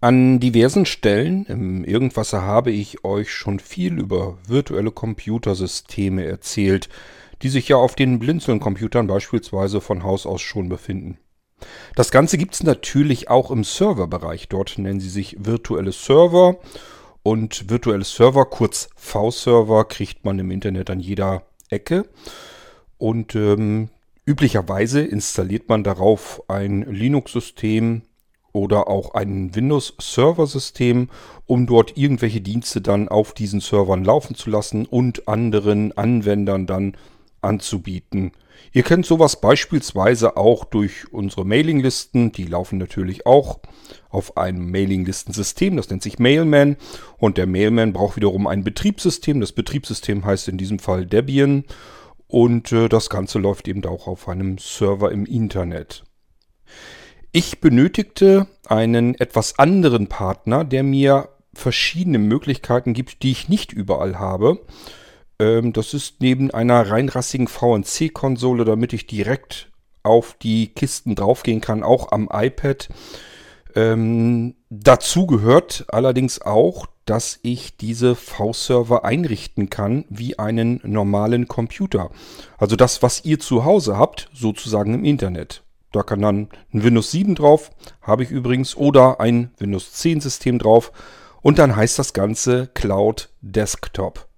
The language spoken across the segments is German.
An diversen Stellen im Irgendwasser habe ich euch schon viel über virtuelle Computersysteme erzählt, die sich ja auf den Blinzeln-Computern beispielsweise von Haus aus schon befinden. Das Ganze gibt es natürlich auch im Serverbereich. Dort nennen sie sich virtuelle Server und virtuelle Server, kurz V-Server, kriegt man im Internet an jeder Ecke. Und ähm, üblicherweise installiert man darauf ein Linux-System oder auch ein Windows-Server-System, um dort irgendwelche Dienste dann auf diesen Servern laufen zu lassen und anderen Anwendern dann anzubieten. Ihr kennt sowas beispielsweise auch durch unsere Mailinglisten. Die laufen natürlich auch auf einem Mailinglistensystem. Das nennt sich Mailman. Und der Mailman braucht wiederum ein Betriebssystem. Das Betriebssystem heißt in diesem Fall Debian. Und äh, das Ganze läuft eben auch auf einem Server im Internet. Ich benötigte einen etwas anderen Partner, der mir verschiedene Möglichkeiten gibt, die ich nicht überall habe. Ähm, das ist neben einer reinrassigen VNC-Konsole, damit ich direkt auf die Kisten draufgehen kann, auch am iPad. Ähm, dazu gehört allerdings auch, dass ich diese V-Server einrichten kann wie einen normalen Computer. Also das, was ihr zu Hause habt, sozusagen im Internet. Da kann dann ein Windows 7 drauf, habe ich übrigens, oder ein Windows 10 System drauf. Und dann heißt das Ganze Cloud Desktop.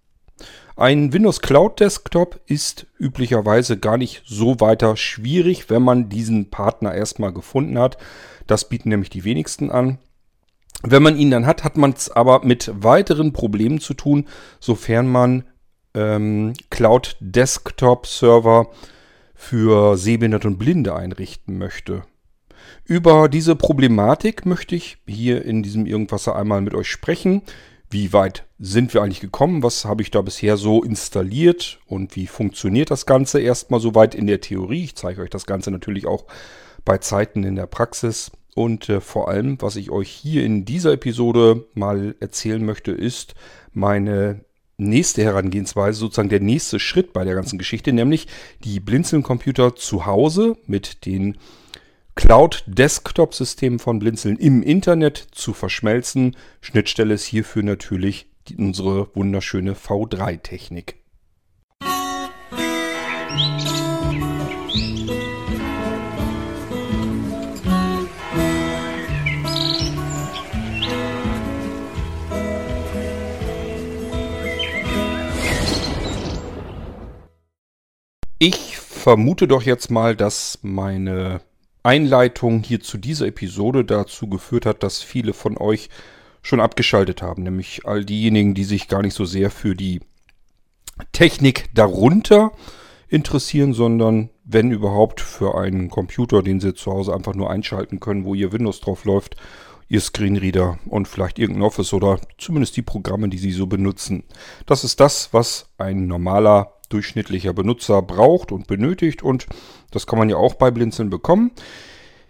Ein Windows Cloud Desktop ist üblicherweise gar nicht so weiter schwierig, wenn man diesen Partner erstmal gefunden hat. Das bieten nämlich die wenigsten an. Wenn man ihn dann hat, hat man es aber mit weiteren Problemen zu tun, sofern man ähm, Cloud Desktop Server für Sehbehinderte und Blinde einrichten möchte. Über diese Problematik möchte ich hier in diesem Irgendwasser einmal mit euch sprechen. Wie weit sind wir eigentlich gekommen? Was habe ich da bisher so installiert? Und wie funktioniert das Ganze erstmal soweit in der Theorie? Ich zeige euch das Ganze natürlich auch bei Zeiten in der Praxis. Und äh, vor allem, was ich euch hier in dieser Episode mal erzählen möchte, ist meine nächste Herangehensweise, sozusagen der nächste Schritt bei der ganzen Geschichte, nämlich die Blinzeln-Computer zu Hause mit den Cloud-Desktop-Systemen von Blinzeln im Internet zu verschmelzen. Schnittstelle ist hierfür natürlich die, unsere wunderschöne V3-Technik. Ich vermute doch jetzt mal, dass meine Einleitung hier zu dieser Episode dazu geführt hat, dass viele von euch schon abgeschaltet haben. Nämlich all diejenigen, die sich gar nicht so sehr für die Technik darunter interessieren, sondern wenn überhaupt für einen Computer, den sie zu Hause einfach nur einschalten können, wo ihr Windows drauf läuft, ihr Screenreader und vielleicht irgendein Office oder zumindest die Programme, die sie so benutzen. Das ist das, was ein normaler durchschnittlicher Benutzer braucht und benötigt und das kann man ja auch bei Blinzeln bekommen.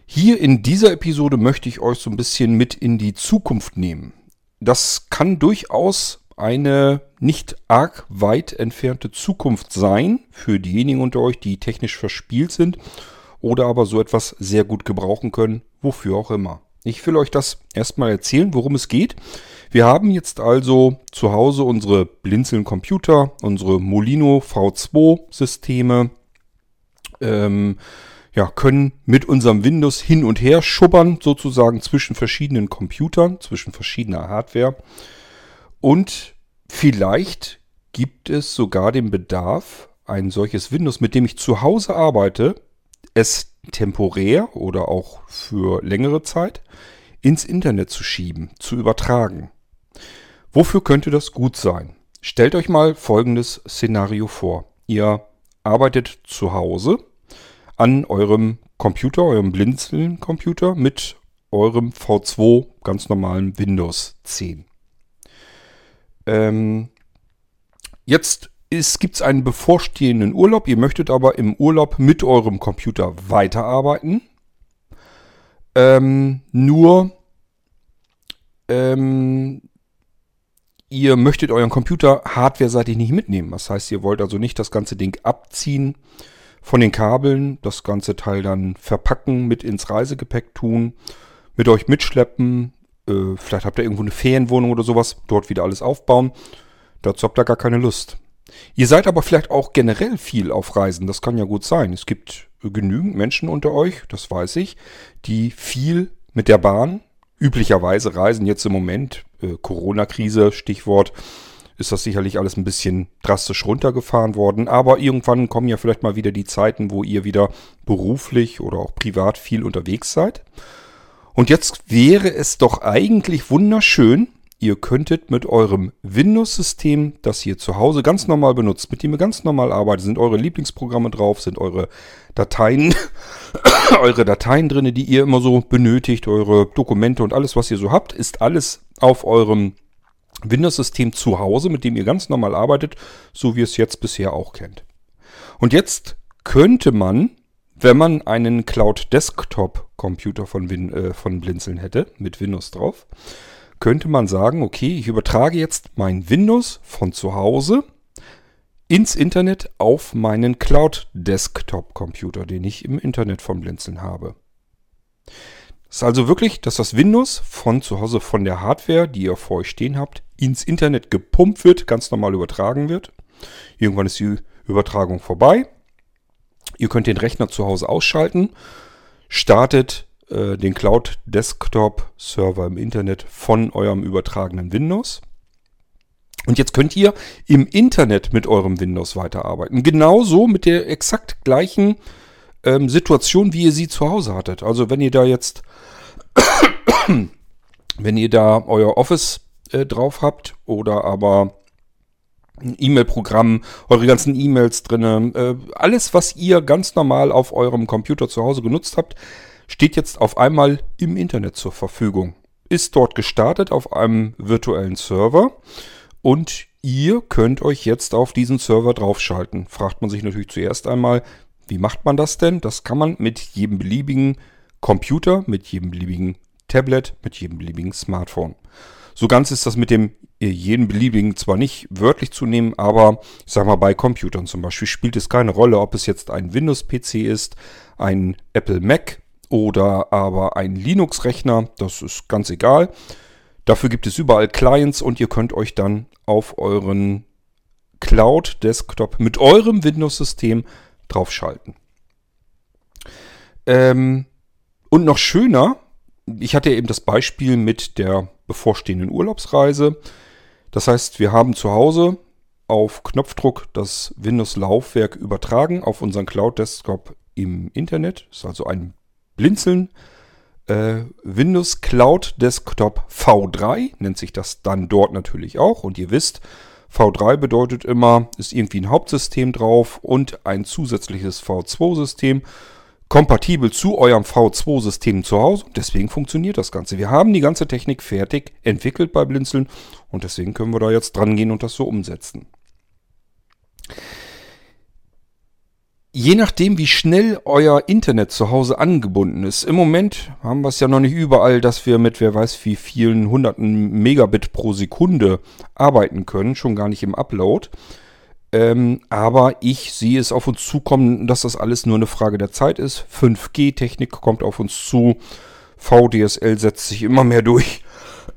Hier in dieser Episode möchte ich euch so ein bisschen mit in die Zukunft nehmen. Das kann durchaus eine nicht arg weit entfernte Zukunft sein für diejenigen unter euch, die technisch verspielt sind oder aber so etwas sehr gut gebrauchen können, wofür auch immer. Ich will euch das erstmal erzählen, worum es geht. Wir haben jetzt also zu Hause unsere Blinzeln Computer, unsere Molino V2 Systeme, ähm, ja, können mit unserem Windows hin und her schubbern, sozusagen zwischen verschiedenen Computern, zwischen verschiedener Hardware. Und vielleicht gibt es sogar den Bedarf, ein solches Windows, mit dem ich zu Hause arbeite, es temporär oder auch für längere Zeit ins Internet zu schieben, zu übertragen. Wofür könnte das gut sein? Stellt euch mal folgendes Szenario vor. Ihr arbeitet zu Hause an eurem Computer, eurem Blinzeln-Computer mit eurem V2 ganz normalen Windows 10. Ähm, jetzt gibt es einen bevorstehenden Urlaub. Ihr möchtet aber im Urlaub mit eurem Computer weiterarbeiten. Ähm, nur ähm, Ihr möchtet euren Computer hardware-seitig nicht mitnehmen. Das heißt, ihr wollt also nicht das ganze Ding abziehen von den Kabeln, das ganze Teil dann verpacken, mit ins Reisegepäck tun, mit euch mitschleppen Äh, vielleicht habt ihr irgendwo eine Ferienwohnung oder sowas, dort wieder alles aufbauen. Dazu habt ihr gar keine Lust. Ihr seid aber vielleicht auch generell viel auf Reisen, das kann ja gut sein. Es gibt genügend Menschen unter euch, das weiß ich, die viel mit der Bahn üblicherweise reisen. Jetzt im Moment, äh, Corona-Krise, Stichwort, ist das sicherlich alles ein bisschen drastisch runtergefahren worden. Aber irgendwann kommen ja vielleicht mal wieder die Zeiten, wo ihr wieder beruflich oder auch privat viel unterwegs seid. Und jetzt wäre es doch eigentlich wunderschön, ihr könntet mit eurem Windows-System, das ihr zu Hause ganz normal benutzt, mit dem ihr ganz normal arbeitet, sind eure Lieblingsprogramme drauf, sind eure Dateien, eure Dateien drin, die ihr immer so benötigt, eure Dokumente und alles, was ihr so habt, ist alles auf eurem Windows-System zu Hause, mit dem ihr ganz normal arbeitet, so wie ihr es jetzt bisher auch kennt. Und jetzt könnte man, wenn man einen Cloud-Desktop-Computer von, äh, von Blinzeln hätte, mit Windows drauf, könnte man sagen, okay, ich übertrage jetzt mein Windows von zu Hause ins Internet auf meinen Cloud-Desktop-Computer, den ich im Internet von Blinzeln habe. Das ist also wirklich, dass das Windows von zu Hause von der Hardware, die ihr vor euch stehen habt, ins Internet gepumpt wird, ganz normal übertragen wird. Irgendwann ist die Übertragung vorbei. Ihr könnt den Rechner zu Hause ausschalten, startet äh, den Cloud Desktop Server im Internet von eurem übertragenen Windows. Und jetzt könnt ihr im Internet mit eurem Windows weiterarbeiten. Genauso mit der exakt gleichen ähm, Situation, wie ihr sie zu Hause hattet. Also wenn ihr da jetzt, wenn ihr da euer Office äh, drauf habt oder aber ein E-Mail-Programm, eure ganzen E-Mails drin, äh, alles, was ihr ganz normal auf eurem Computer zu Hause genutzt habt, steht jetzt auf einmal im Internet zur Verfügung. Ist dort gestartet auf einem virtuellen Server und ihr könnt euch jetzt auf diesen Server draufschalten. Fragt man sich natürlich zuerst einmal, wie macht man das denn? Das kann man mit jedem beliebigen Computer, mit jedem beliebigen Tablet, mit jedem beliebigen Smartphone. So ganz ist das mit dem äh, jeden beliebigen zwar nicht wörtlich zu nehmen, aber ich sag mal bei Computern zum Beispiel spielt es keine Rolle, ob es jetzt ein Windows-PC ist, ein Apple Mac oder aber ein Linux-Rechner, das ist ganz egal. Dafür gibt es überall Clients und ihr könnt euch dann auf euren Cloud-Desktop mit eurem Windows-System draufschalten. Ähm, und noch schöner, ich hatte eben das Beispiel mit der bevorstehenden Urlaubsreise. Das heißt, wir haben zu Hause auf Knopfdruck das Windows-Laufwerk übertragen auf unseren Cloud-Desktop im Internet. Das ist also ein Blinzeln. Äh, Windows Cloud Desktop V3 nennt sich das dann dort natürlich auch. Und ihr wisst, V3 bedeutet immer, ist irgendwie ein Hauptsystem drauf und ein zusätzliches V2-System kompatibel zu eurem V2-System zu Hause. Deswegen funktioniert das Ganze. Wir haben die ganze Technik fertig entwickelt bei Blinzeln und deswegen können wir da jetzt dran gehen und das so umsetzen. Je nachdem, wie schnell euer Internet zu Hause angebunden ist. Im Moment haben wir es ja noch nicht überall, dass wir mit wer weiß wie vielen hunderten Megabit pro Sekunde arbeiten können, schon gar nicht im Upload. Ähm, aber ich sehe es auf uns zukommen, dass das alles nur eine Frage der Zeit ist. 5G-Technik kommt auf uns zu. VDSL setzt sich immer mehr durch.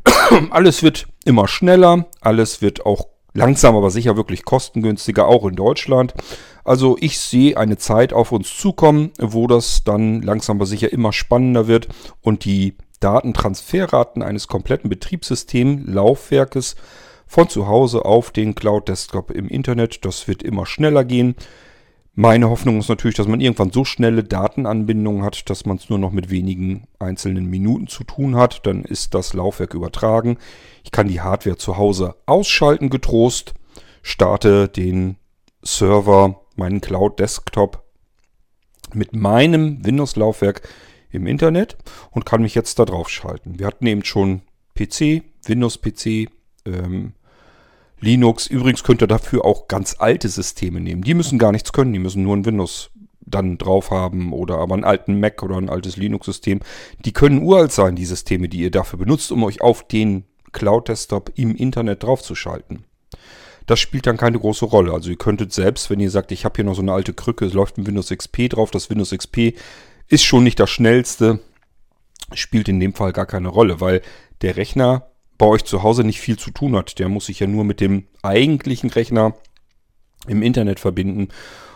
alles wird immer schneller. Alles wird auch langsam, aber sicher wirklich kostengünstiger, auch in Deutschland. Also ich sehe eine Zeit auf uns zukommen, wo das dann langsam aber sicher immer spannender wird und die Datentransferraten eines kompletten Betriebssystems, Laufwerkes von zu Hause auf den Cloud-Desktop im Internet. Das wird immer schneller gehen. Meine Hoffnung ist natürlich, dass man irgendwann so schnelle Datenanbindungen hat, dass man es nur noch mit wenigen einzelnen Minuten zu tun hat. Dann ist das Laufwerk übertragen. Ich kann die Hardware zu Hause ausschalten getrost, starte den Server, meinen Cloud-Desktop mit meinem Windows-Laufwerk im Internet und kann mich jetzt da drauf schalten. Wir hatten eben schon PC, Windows-PC, ähm, Linux. Übrigens könnt ihr dafür auch ganz alte Systeme nehmen. Die müssen gar nichts können, die müssen nur ein Windows dann drauf haben oder aber einen alten Mac oder ein altes Linux-System. Die können uralt sein, die Systeme, die ihr dafür benutzt, um euch auf den Cloud-Desktop im Internet draufzuschalten. Das spielt dann keine große Rolle. Also ihr könntet selbst, wenn ihr sagt, ich habe hier noch so eine alte Krücke, es läuft ein Windows XP drauf, das Windows XP ist schon nicht das schnellste, spielt in dem Fall gar keine Rolle, weil der Rechner bei euch zu Hause nicht viel zu tun hat. Der muss sich ja nur mit dem eigentlichen Rechner im Internet verbinden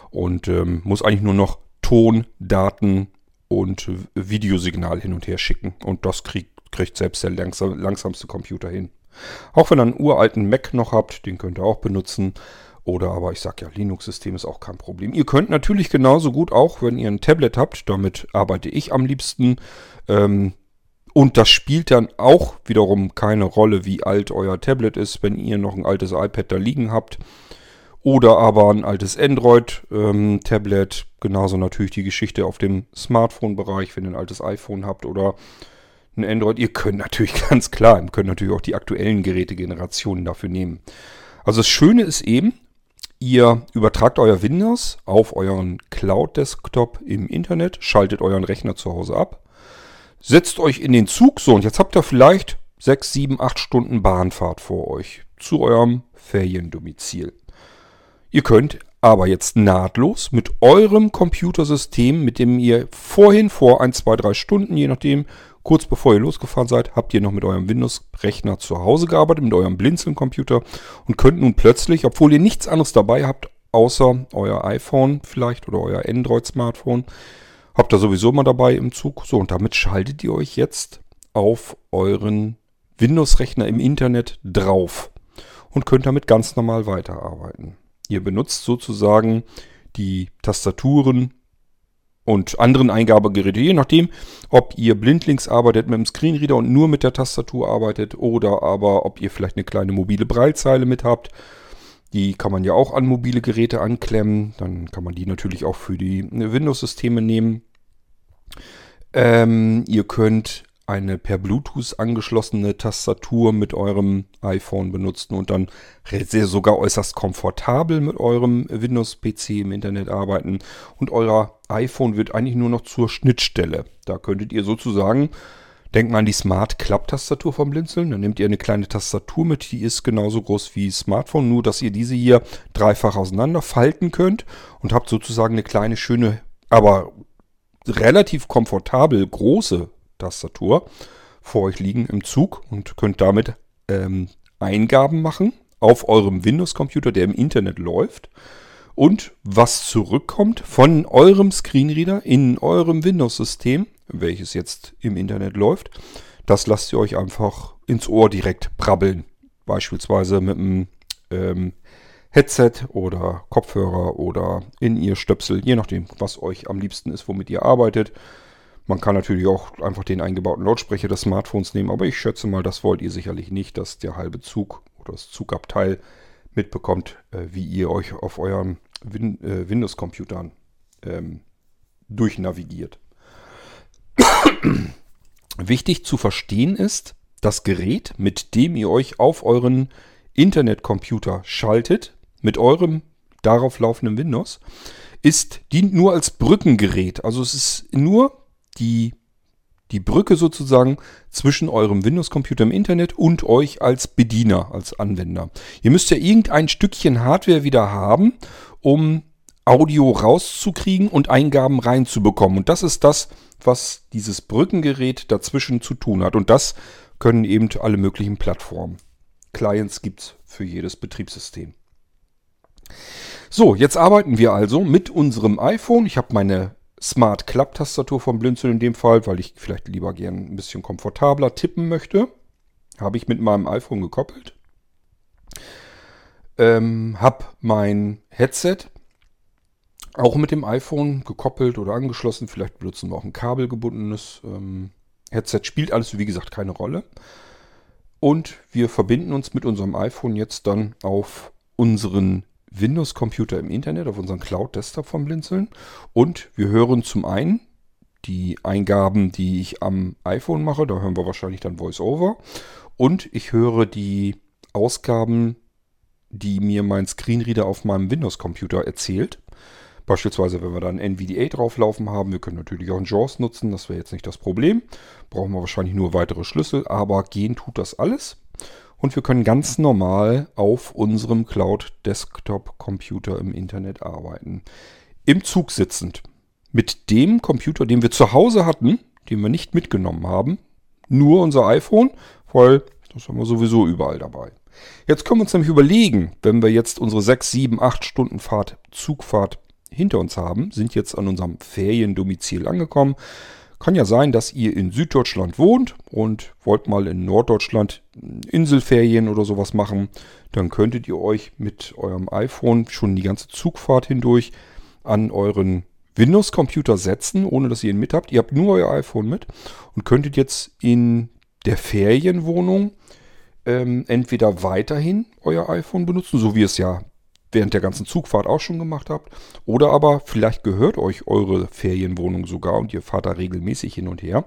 und ähm, muss eigentlich nur noch Ton, Daten und Videosignal hin und her schicken. Und das kriegt, kriegt selbst der langsam, langsamste Computer hin. Auch wenn ihr einen uralten Mac noch habt, den könnt ihr auch benutzen. Oder aber ich sage ja, Linux-System ist auch kein Problem. Ihr könnt natürlich genauso gut auch, wenn ihr ein Tablet habt, damit arbeite ich am liebsten. Ähm, und das spielt dann auch wiederum keine Rolle, wie alt euer Tablet ist, wenn ihr noch ein altes iPad da liegen habt. Oder aber ein altes Android-Tablet. Ähm, Genauso natürlich die Geschichte auf dem Smartphone-Bereich, wenn ihr ein altes iPhone habt oder ein Android. Ihr könnt natürlich ganz klar, ihr könnt natürlich auch die aktuellen Gerätegenerationen dafür nehmen. Also das Schöne ist eben, Ihr übertragt euer Windows auf euren Cloud-Desktop im Internet, schaltet euren Rechner zu Hause ab, setzt euch in den Zug, so und jetzt habt ihr vielleicht 6, 7, 8 Stunden Bahnfahrt vor euch zu eurem Feriendomizil. Ihr könnt aber jetzt nahtlos mit eurem Computersystem, mit dem ihr vorhin vor 1, 2, 3 Stunden, je nachdem, Kurz bevor ihr losgefahren seid, habt ihr noch mit eurem Windows-Rechner zu Hause gearbeitet, mit eurem Blinzeln-Computer und könnt nun plötzlich, obwohl ihr nichts anderes dabei habt, außer euer iPhone vielleicht oder euer Android-Smartphone, habt ihr sowieso mal dabei im Zug. So, und damit schaltet ihr euch jetzt auf euren Windows-Rechner im Internet drauf und könnt damit ganz normal weiterarbeiten. Ihr benutzt sozusagen die Tastaturen und anderen Eingabegeräte, je nachdem, ob ihr blindlings arbeitet mit dem Screenreader und nur mit der Tastatur arbeitet oder aber ob ihr vielleicht eine kleine mobile Breilzeile mit habt. Die kann man ja auch an mobile Geräte anklemmen. Dann kann man die natürlich auch für die Windows-Systeme nehmen. Ähm, ihr könnt eine per Bluetooth angeschlossene Tastatur mit eurem iPhone benutzen und dann sogar äußerst komfortabel mit eurem Windows-PC im Internet arbeiten. Und euer iPhone wird eigentlich nur noch zur Schnittstelle. Da könntet ihr sozusagen, denkt mal an die Smart Klapptastatur vom Blinzeln, dann nehmt ihr eine kleine Tastatur mit, die ist genauso groß wie Smartphone, nur dass ihr diese hier dreifach auseinander falten könnt und habt sozusagen eine kleine, schöne, aber relativ komfortabel große Tastatur vor euch liegen im Zug und könnt damit ähm, Eingaben machen auf eurem Windows-Computer, der im Internet läuft. Und was zurückkommt von eurem Screenreader in eurem Windows-System, welches jetzt im Internet läuft, das lasst ihr euch einfach ins Ohr direkt brabbeln. Beispielsweise mit einem ähm, Headset oder Kopfhörer oder in ihr Stöpsel, je nachdem, was euch am liebsten ist, womit ihr arbeitet. Man kann natürlich auch einfach den eingebauten Lautsprecher des Smartphones nehmen, aber ich schätze mal, das wollt ihr sicherlich nicht, dass der halbe Zug oder das Zugabteil mitbekommt, äh, wie ihr euch auf euren Win äh, Windows-Computern ähm, durchnavigiert. Wichtig zu verstehen ist, das Gerät, mit dem ihr euch auf euren Internetcomputer schaltet, mit eurem darauf laufenden Windows, ist, dient nur als Brückengerät. Also es ist nur die, die Brücke sozusagen zwischen eurem Windows-Computer im Internet und euch als Bediener, als Anwender. Ihr müsst ja irgendein Stückchen Hardware wieder haben, um Audio rauszukriegen und Eingaben reinzubekommen. Und das ist das, was dieses Brückengerät dazwischen zu tun hat. Und das können eben alle möglichen Plattformen. Clients gibt es für jedes Betriebssystem. So, jetzt arbeiten wir also mit unserem iPhone. Ich habe meine Smart Klapptastatur vom Blinzeln in dem Fall, weil ich vielleicht lieber gern ein bisschen komfortabler tippen möchte. Habe ich mit meinem iPhone gekoppelt. Ähm, habe mein Headset auch mit dem iPhone gekoppelt oder angeschlossen. Vielleicht benutzen wir auch ein kabelgebundenes ähm, Headset. Spielt alles, wie gesagt, keine Rolle. Und wir verbinden uns mit unserem iPhone jetzt dann auf unseren Windows-Computer im Internet, auf unseren Cloud-Desktop vom Blinzeln. Und wir hören zum einen die Eingaben, die ich am iPhone mache. Da hören wir wahrscheinlich dann VoiceOver. Und ich höre die Ausgaben, die mir mein Screenreader auf meinem Windows-Computer erzählt. Beispielsweise, wenn wir dann NVDA drauflaufen haben, wir können natürlich auch ein JAWS nutzen, das wäre jetzt nicht das Problem. Brauchen wir wahrscheinlich nur weitere Schlüssel, aber gehen tut das alles und wir können ganz normal auf unserem Cloud Desktop Computer im Internet arbeiten. Im Zug sitzend. Mit dem Computer, den wir zu Hause hatten, den wir nicht mitgenommen haben, nur unser iPhone, weil das haben wir sowieso überall dabei. Jetzt können wir uns nämlich überlegen, wenn wir jetzt unsere 6, 7, 8 Stunden Fahrt, Zugfahrt hinter uns haben, sind jetzt an unserem Feriendomizil angekommen. Kann ja sein, dass ihr in Süddeutschland wohnt und wollt mal in Norddeutschland Inselferien oder sowas machen. Dann könntet ihr euch mit eurem iPhone schon die ganze Zugfahrt hindurch an euren Windows-Computer setzen, ohne dass ihr ihn mit habt. Ihr habt nur euer iPhone mit und könntet jetzt in der Ferienwohnung ähm, entweder weiterhin euer iPhone benutzen, so wie es ja während der ganzen Zugfahrt auch schon gemacht habt. Oder aber vielleicht gehört euch eure Ferienwohnung sogar und ihr fahrt da regelmäßig hin und her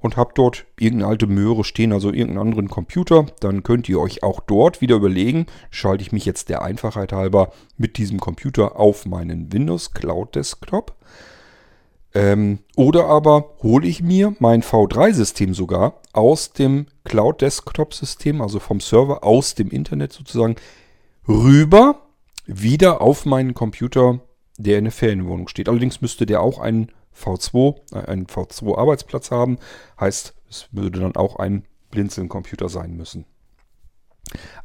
und habt dort irgendeine alte Möhre stehen, also irgendeinen anderen Computer. Dann könnt ihr euch auch dort wieder überlegen, schalte ich mich jetzt der Einfachheit halber mit diesem Computer auf meinen Windows Cloud Desktop. Ähm, oder aber hole ich mir mein V3-System sogar aus dem Cloud Desktop-System, also vom Server aus dem Internet sozusagen, rüber wieder auf meinen Computer, der in der Ferienwohnung steht. Allerdings müsste der auch einen V2, äh, einen V2-Arbeitsplatz haben. Heißt, es würde dann auch ein Blinzeln-Computer sein müssen.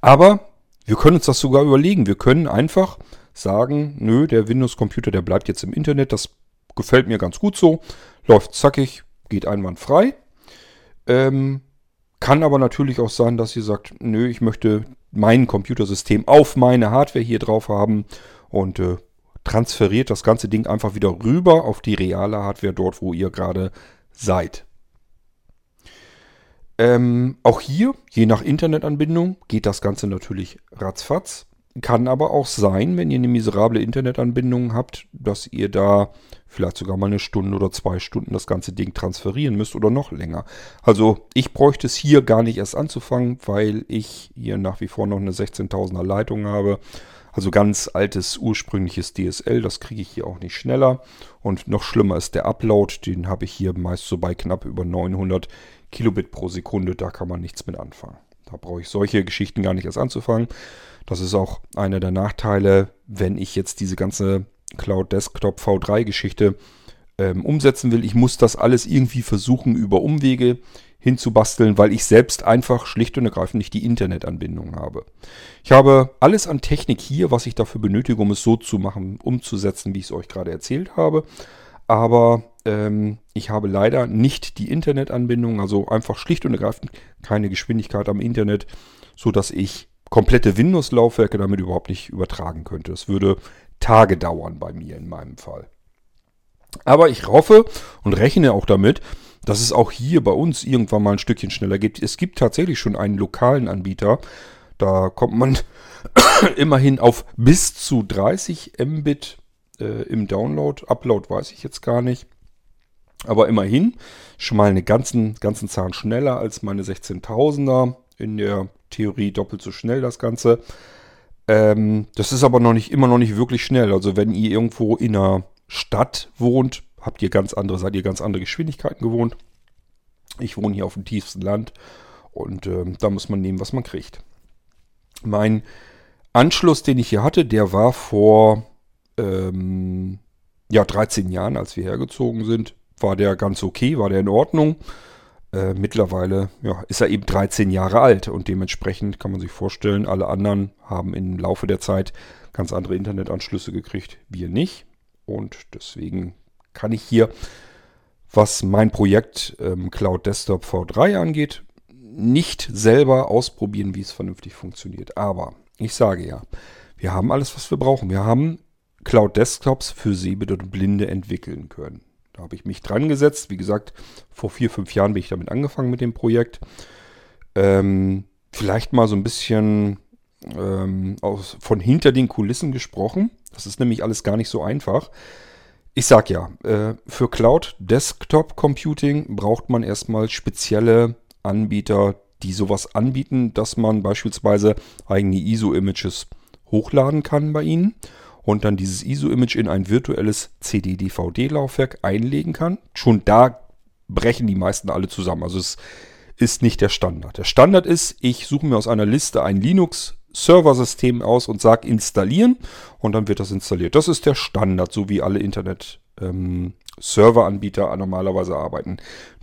Aber wir können uns das sogar überlegen. Wir können einfach sagen, nö, der Windows-Computer, der bleibt jetzt im Internet. Das gefällt mir ganz gut so. Läuft zackig, geht einwandfrei. Ähm, kann aber natürlich auch sein, dass ihr sagt, nö, ich möchte mein Computersystem auf meine Hardware hier drauf haben und äh, transferiert das ganze Ding einfach wieder rüber auf die reale Hardware dort, wo ihr gerade seid. Ähm, auch hier, je nach Internetanbindung, geht das Ganze natürlich ratzfatz. Kann aber auch sein, wenn ihr eine miserable Internetanbindung habt, dass ihr da vielleicht sogar mal eine Stunde oder zwei Stunden das ganze Ding transferieren müsst oder noch länger. Also ich bräuchte es hier gar nicht erst anzufangen, weil ich hier nach wie vor noch eine 16.000er Leitung habe. Also ganz altes ursprüngliches DSL, das kriege ich hier auch nicht schneller. Und noch schlimmer ist der Upload, den habe ich hier meist so bei knapp über 900 Kilobit pro Sekunde, da kann man nichts mit anfangen. Da brauche ich solche Geschichten gar nicht erst anzufangen. Das ist auch einer der Nachteile, wenn ich jetzt diese ganze Cloud Desktop V3 Geschichte ähm, umsetzen will. Ich muss das alles irgendwie versuchen über Umwege hinzubasteln, weil ich selbst einfach schlicht und ergreifend nicht die Internetanbindung habe. Ich habe alles an Technik hier, was ich dafür benötige, um es so zu machen, umzusetzen, wie ich es euch gerade erzählt habe. Aber ähm, ich habe leider nicht die Internetanbindung, also einfach schlicht und ergreifend keine Geschwindigkeit am Internet, sodass ich komplette Windows-Laufwerke damit überhaupt nicht übertragen könnte. Es würde Tage dauern bei mir in meinem Fall. Aber ich hoffe und rechne auch damit, dass es auch hier bei uns irgendwann mal ein Stückchen schneller gibt. Es gibt tatsächlich schon einen lokalen Anbieter. Da kommt man immerhin auf bis zu 30 Mbit äh, im Download. Upload weiß ich jetzt gar nicht. Aber immerhin schon mal eine ganzen, ganzen Zahn schneller als meine 16.000er. In der Theorie doppelt so schnell das Ganze. Ähm, das ist aber noch nicht, immer noch nicht wirklich schnell. Also wenn ihr irgendwo in einer Stadt wohnt, habt ihr ganz andere, seid ihr ganz andere Geschwindigkeiten gewohnt. Ich wohne hier auf dem tiefsten Land und ähm, da muss man nehmen, was man kriegt. Mein Anschluss, den ich hier hatte, der war vor ähm, ja, 13 Jahren, als wir hergezogen sind, war der ganz okay, war der in Ordnung. Äh, mittlerweile ja, ist er eben 13 Jahre alt und dementsprechend kann man sich vorstellen, alle anderen haben im Laufe der Zeit ganz andere Internetanschlüsse gekriegt, wir nicht. Und deswegen kann ich hier, was mein Projekt ähm, Cloud Desktop V3 angeht, nicht selber ausprobieren, wie es vernünftig funktioniert. Aber ich sage ja, wir haben alles, was wir brauchen. Wir haben Cloud Desktops für Sehbehinderte und Blinde entwickeln können. Da habe ich mich dran gesetzt. Wie gesagt, vor vier, fünf Jahren bin ich damit angefangen mit dem Projekt. Ähm, vielleicht mal so ein bisschen ähm, aus, von hinter den Kulissen gesprochen. Das ist nämlich alles gar nicht so einfach. Ich sag ja, äh, für Cloud Desktop Computing braucht man erstmal spezielle Anbieter, die sowas anbieten, dass man beispielsweise eigene ISO-Images hochladen kann bei ihnen und dann dieses ISO-Image in ein virtuelles CD-DVD-Laufwerk einlegen kann. Schon da brechen die meisten alle zusammen. Also es ist nicht der Standard. Der Standard ist, ich suche mir aus einer Liste ein Linux-Server-System aus und sage installieren und dann wird das installiert. Das ist der Standard, so wie alle Internet- ähm, Serveranbieter normalerweise arbeiten.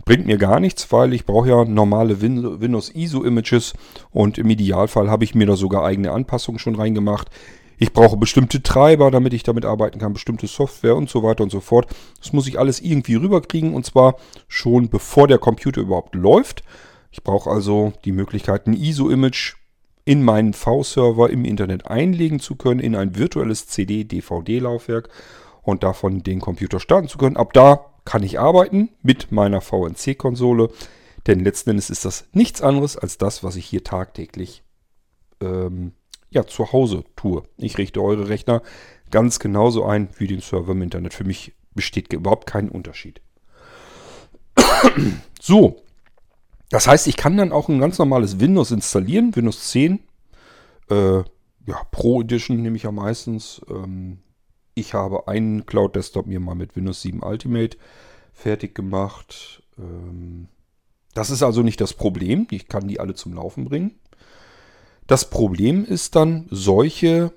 Bringt mir gar nichts, weil ich brauche ja normale Win Windows ISO Images und im Idealfall habe ich mir da sogar eigene Anpassungen schon reingemacht. Ich brauche bestimmte Treiber, damit ich damit arbeiten kann, bestimmte Software und so weiter und so fort. Das muss ich alles irgendwie rüberkriegen und zwar schon bevor der Computer überhaupt läuft. Ich brauche also die Möglichkeit, ein ISO-Image in meinen V-Server im Internet einlegen zu können, in ein virtuelles CD-DVD-Laufwerk und davon den Computer starten zu können. Ab da kann ich arbeiten mit meiner VNC-Konsole, denn letzten Endes ist das nichts anderes als das, was ich hier tagtäglich ähm, ja, zu Hause tue. Ich richte eure Rechner ganz genauso ein wie den Server im Internet. Für mich besteht überhaupt kein Unterschied. so, das heißt, ich kann dann auch ein ganz normales Windows installieren, Windows 10. Äh, ja, Pro Edition nehme ich ja meistens. Ähm, ich habe einen Cloud Desktop mir mal mit Windows 7 Ultimate fertig gemacht. Ähm, das ist also nicht das Problem. Ich kann die alle zum Laufen bringen. Das Problem ist dann, solche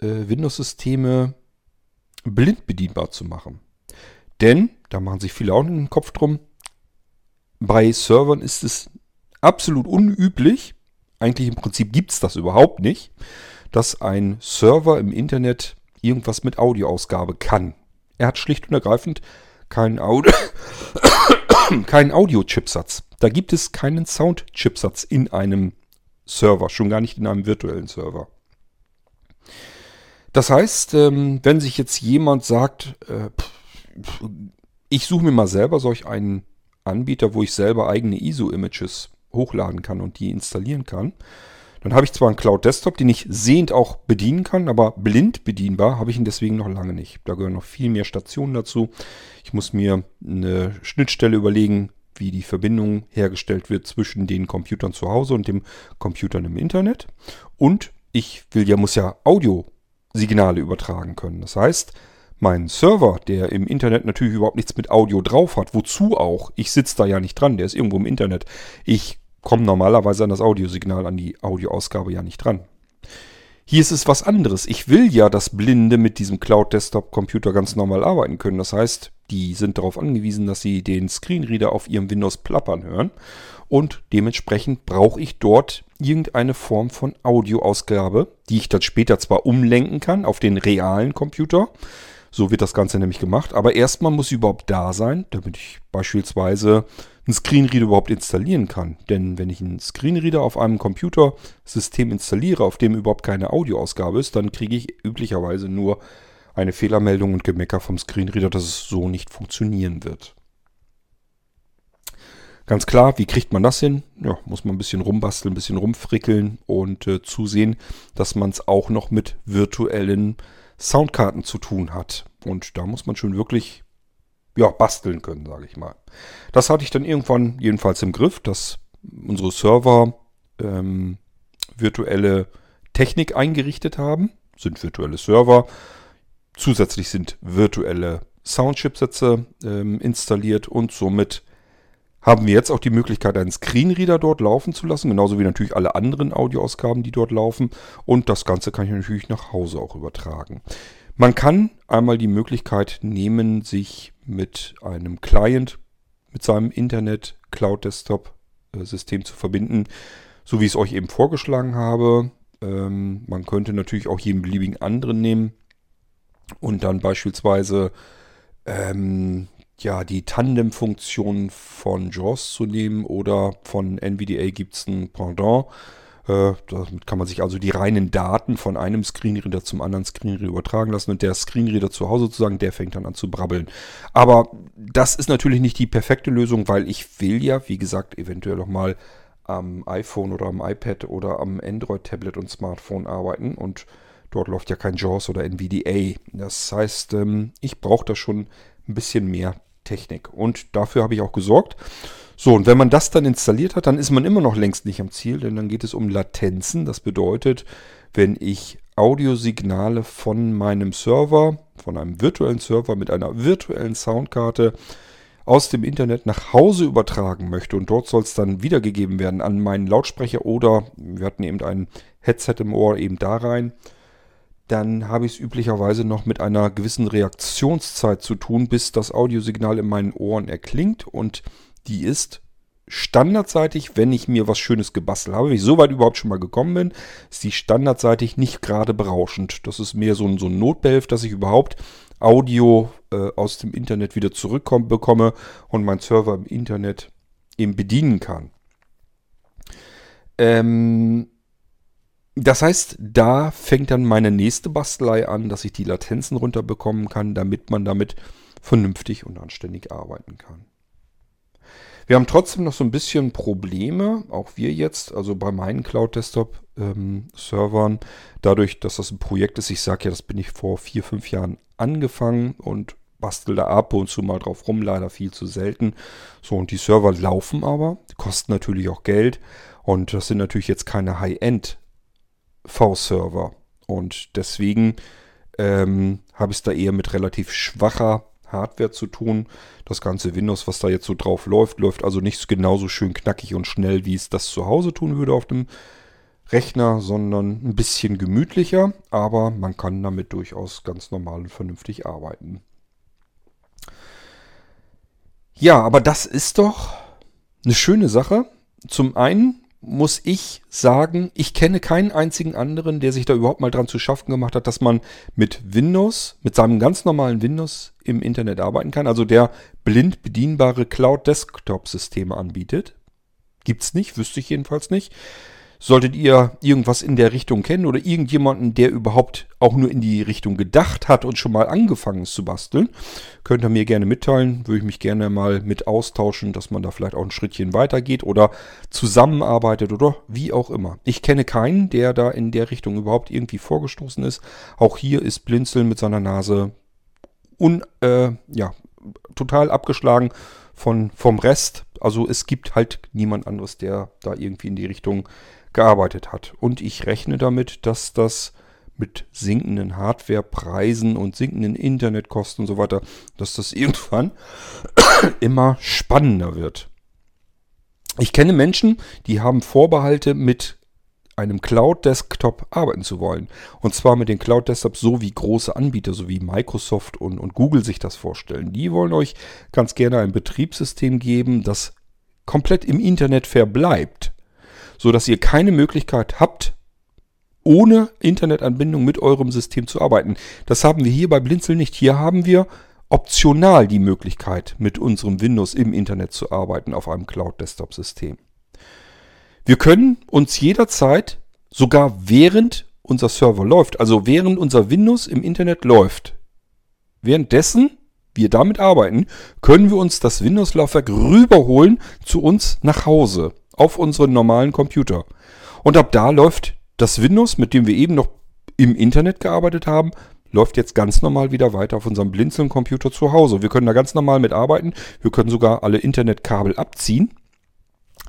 äh, Windows-Systeme blind bedienbar zu machen. Denn, da machen sich viele auch den Kopf drum, bei Servern ist es absolut unüblich, eigentlich im Prinzip gibt es das überhaupt nicht, dass ein Server im Internet irgendwas mit Audioausgabe kann. Er hat schlicht und ergreifend keinen, Audio keinen Audio-Chipsatz. Da gibt es keinen Sound-Chipsatz in einem Server, schon gar nicht in einem virtuellen Server. Das heißt, ähm, wenn sich jetzt jemand sagt, äh, ich suche mir mal selber solch einen Anbieter, wo ich selber eigene ISO-Images hochladen kann und die installieren kann. Dann habe ich zwar einen Cloud Desktop, den ich sehend auch bedienen kann, aber blind bedienbar habe ich ihn deswegen noch lange nicht. Da gehören noch viel mehr Stationen dazu. Ich muss mir eine Schnittstelle überlegen, wie die Verbindung hergestellt wird zwischen den Computern zu Hause und dem Computern im Internet. Und ich will ja, muss ja Audiosignale übertragen können. Das heißt, mein Server, der im Internet natürlich überhaupt nichts mit Audio drauf hat, wozu auch? Ich sitze da ja nicht dran, der ist irgendwo im Internet. Ich komme normalerweise an das Audiosignal, an die Audioausgabe ja nicht dran. Hier ist es was anderes. Ich will ja, dass Blinde mit diesem Cloud-Desktop-Computer ganz normal arbeiten können. Das heißt, die sind darauf angewiesen, dass sie den Screenreader auf ihrem Windows plappern hören. Und dementsprechend brauche ich dort irgendeine Form von Audioausgabe, die ich dann später zwar umlenken kann auf den realen Computer, so wird das Ganze nämlich gemacht. Aber erstmal muss sie überhaupt da sein, damit ich beispielsweise einen Screenreader überhaupt installieren kann. Denn wenn ich einen Screenreader auf einem Computersystem installiere, auf dem überhaupt keine Audioausgabe ist, dann kriege ich üblicherweise nur eine Fehlermeldung und Gemecker vom Screenreader, dass es so nicht funktionieren wird. Ganz klar, wie kriegt man das hin? Ja, muss man ein bisschen rumbasteln, ein bisschen rumfrickeln und äh, zusehen, dass man es auch noch mit virtuellen Soundkarten zu tun hat. Und da muss man schon wirklich ja, basteln können, sage ich mal. Das hatte ich dann irgendwann jedenfalls im Griff, dass unsere Server ähm, virtuelle Technik eingerichtet haben. Sind virtuelle Server. Zusätzlich sind virtuelle Soundchipsätze ähm, installiert und somit haben wir jetzt auch die Möglichkeit, einen Screenreader dort laufen zu lassen, genauso wie natürlich alle anderen Audioausgaben, die dort laufen. Und das Ganze kann ich natürlich nach Hause auch übertragen. Man kann einmal die Möglichkeit nehmen, sich mit einem Client, mit seinem Internet Cloud Desktop System zu verbinden, so wie ich es euch eben vorgeschlagen habe. Ähm, man könnte natürlich auch jeden beliebigen anderen nehmen und dann beispielsweise ähm, ja, die Tandem-Funktion von JAWS zu nehmen oder von NVDA gibt es ein Pendant. Äh, damit kann man sich also die reinen Daten von einem Screenreader zum anderen Screenreader übertragen lassen und der Screenreader zu Hause sozusagen, der fängt dann an zu brabbeln. Aber das ist natürlich nicht die perfekte Lösung, weil ich will ja, wie gesagt, eventuell auch mal am iPhone oder am iPad oder am Android-Tablet und Smartphone arbeiten und dort läuft ja kein JAWS oder NVDA. Das heißt, ähm, ich brauche da schon ein bisschen mehr Technik. Und dafür habe ich auch gesorgt. So, und wenn man das dann installiert hat, dann ist man immer noch längst nicht am Ziel, denn dann geht es um Latenzen. Das bedeutet, wenn ich Audiosignale von meinem Server, von einem virtuellen Server mit einer virtuellen Soundkarte aus dem Internet nach Hause übertragen möchte und dort soll es dann wiedergegeben werden an meinen Lautsprecher oder wir hatten eben ein Headset im Ohr eben da rein, dann habe ich es üblicherweise noch mit einer gewissen Reaktionszeit zu tun, bis das Audiosignal in meinen Ohren erklingt und die ist standardseitig, wenn ich mir was Schönes gebastelt habe, wenn ich so weit überhaupt schon mal gekommen bin, ist die standardseitig nicht gerade berauschend. Das ist mehr so ein, so ein Notbehelf, dass ich überhaupt Audio äh, aus dem Internet wieder zurückbekomme und mein Server im Internet eben bedienen kann. Ähm, das heißt, da fängt dann meine nächste Bastelei an, dass ich die Latenzen runterbekommen kann, damit man damit vernünftig und anständig arbeiten kann. Wir haben trotzdem noch so ein bisschen Probleme, auch wir jetzt, also bei meinen Cloud-Desktop-Servern, ähm, dadurch, dass das ein Projekt ist, ich sage ja, das bin ich vor vier, fünf Jahren angefangen und bastel da ab und zu mal drauf rum, leider viel zu selten. So, und die Server laufen aber, kosten natürlich auch Geld und das sind natürlich jetzt keine High-End V-Server. Und deswegen ähm, habe ich es da eher mit relativ schwacher Hardware zu tun. Das ganze Windows, was da jetzt so drauf läuft, läuft also nicht genauso schön knackig und schnell, wie es das zu Hause tun würde auf dem Rechner, sondern ein bisschen gemütlicher. Aber man kann damit durchaus ganz normal und vernünftig arbeiten. Ja, aber das ist doch eine schöne Sache. Zum einen muss ich sagen, ich kenne keinen einzigen anderen, der sich da überhaupt mal dran zu schaffen gemacht hat, dass man mit Windows, mit seinem ganz normalen Windows im Internet arbeiten kann. Also der blind bedienbare Cloud-Desktop-Systeme anbietet. Gibt's nicht, wüsste ich jedenfalls nicht. Solltet ihr irgendwas in der Richtung kennen oder irgendjemanden, der überhaupt auch nur in die Richtung gedacht hat und schon mal angefangen ist zu basteln, könnt ihr mir gerne mitteilen. Würde ich mich gerne mal mit austauschen, dass man da vielleicht auch ein Schrittchen weitergeht oder zusammenarbeitet oder wie auch immer. Ich kenne keinen, der da in der Richtung überhaupt irgendwie vorgestoßen ist. Auch hier ist Blinzeln mit seiner Nase un, äh, ja, total abgeschlagen von, vom Rest. Also es gibt halt niemand anderes, der da irgendwie in die Richtung gearbeitet hat. Und ich rechne damit, dass das mit sinkenden Hardwarepreisen und sinkenden Internetkosten und so weiter, dass das irgendwann immer spannender wird. Ich kenne Menschen, die haben Vorbehalte mit einem Cloud-Desktop arbeiten zu wollen. Und zwar mit den Cloud-Desktops so wie große Anbieter, so wie Microsoft und, und Google sich das vorstellen. Die wollen euch ganz gerne ein Betriebssystem geben, das komplett im Internet verbleibt so dass ihr keine Möglichkeit habt, ohne Internetanbindung mit eurem System zu arbeiten. Das haben wir hier bei Blinzel nicht. Hier haben wir optional die Möglichkeit, mit unserem Windows im Internet zu arbeiten auf einem Cloud-Desktop-System. Wir können uns jederzeit, sogar während unser Server läuft, also während unser Windows im Internet läuft, währenddessen wir damit arbeiten, können wir uns das Windows-Laufwerk rüberholen zu uns nach Hause auf unseren normalen Computer. Und ab da läuft das Windows, mit dem wir eben noch im Internet gearbeitet haben, läuft jetzt ganz normal wieder weiter auf unserem Blinzeln-Computer zu Hause. Wir können da ganz normal mit arbeiten. Wir können sogar alle Internetkabel abziehen.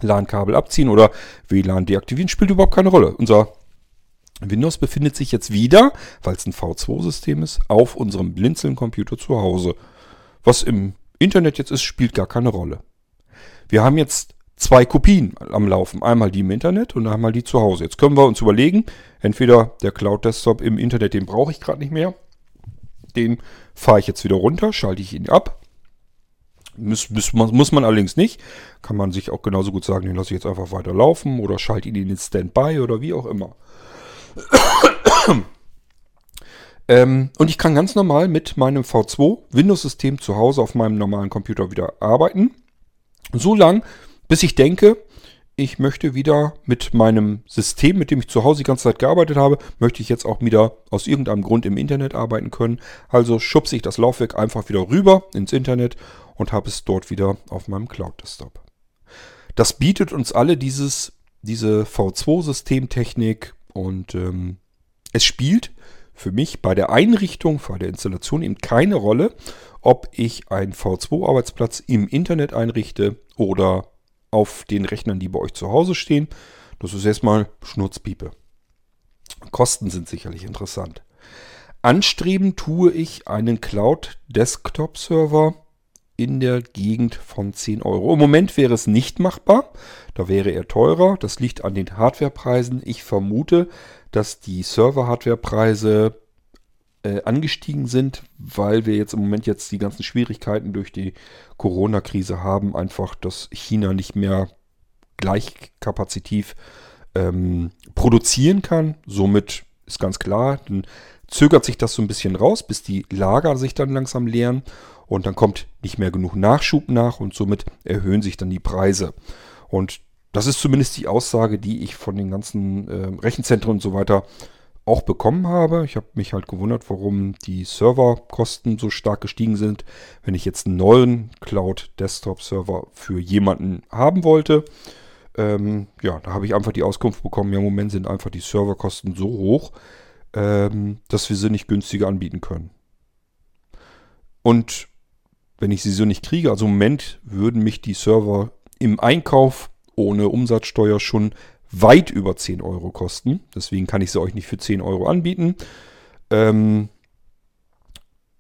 LAN-Kabel abziehen oder WLAN deaktivieren, spielt überhaupt keine Rolle. Unser Windows befindet sich jetzt wieder, weil es ein V2-System ist, auf unserem Blinzeln-Computer zu Hause. Was im Internet jetzt ist, spielt gar keine Rolle. Wir haben jetzt zwei Kopien am Laufen. Einmal die im Internet und einmal die zu Hause. Jetzt können wir uns überlegen, entweder der Cloud-Desktop im Internet, den brauche ich gerade nicht mehr. Den fahre ich jetzt wieder runter, schalte ich ihn ab. Muss, muss, muss man allerdings nicht. Kann man sich auch genauso gut sagen, den lasse ich jetzt einfach weiter laufen oder schalte ihn in den Standby oder wie auch immer. ähm, und ich kann ganz normal mit meinem V2 Windows-System zu Hause auf meinem normalen Computer wieder arbeiten. So lang, bis ich denke, ich möchte wieder mit meinem System, mit dem ich zu Hause die ganze Zeit gearbeitet habe, möchte ich jetzt auch wieder aus irgendeinem Grund im Internet arbeiten können. Also schubse ich das Laufwerk einfach wieder rüber ins Internet und habe es dort wieder auf meinem Cloud-Desktop. Das bietet uns alle dieses, diese V2-Systemtechnik und ähm, es spielt für mich bei der Einrichtung, bei der Installation eben keine Rolle, ob ich einen V2-Arbeitsplatz im Internet einrichte oder auf den Rechnern, die bei euch zu Hause stehen. Das ist erstmal Schnurzpiepe. Kosten sind sicherlich interessant. Anstreben tue ich einen Cloud-Desktop-Server in der Gegend von 10 Euro. Im Moment wäre es nicht machbar. Da wäre er teurer. Das liegt an den Hardwarepreisen. Ich vermute, dass die Server-Hardwarepreise äh, angestiegen sind, weil wir jetzt im Moment jetzt die ganzen Schwierigkeiten durch die Corona-Krise haben, einfach, dass China nicht mehr gleichkapazitiv ähm, produzieren kann. Somit ist ganz klar, dann zögert sich das so ein bisschen raus, bis die Lager sich dann langsam leeren und dann kommt nicht mehr genug Nachschub nach und somit erhöhen sich dann die Preise. Und das ist zumindest die Aussage, die ich von den ganzen äh, Rechenzentren und so weiter auch bekommen habe. Ich habe mich halt gewundert, warum die Serverkosten so stark gestiegen sind, wenn ich jetzt einen neuen Cloud-Desktop-Server für jemanden haben wollte. Ähm, ja, da habe ich einfach die Auskunft bekommen, ja, im Moment sind einfach die Serverkosten so hoch, ähm, dass wir sie nicht günstiger anbieten können. Und wenn ich sie so nicht kriege, also im Moment würden mich die Server im Einkauf ohne Umsatzsteuer schon weit über 10 Euro kosten. Deswegen kann ich sie euch nicht für 10 Euro anbieten. Ähm,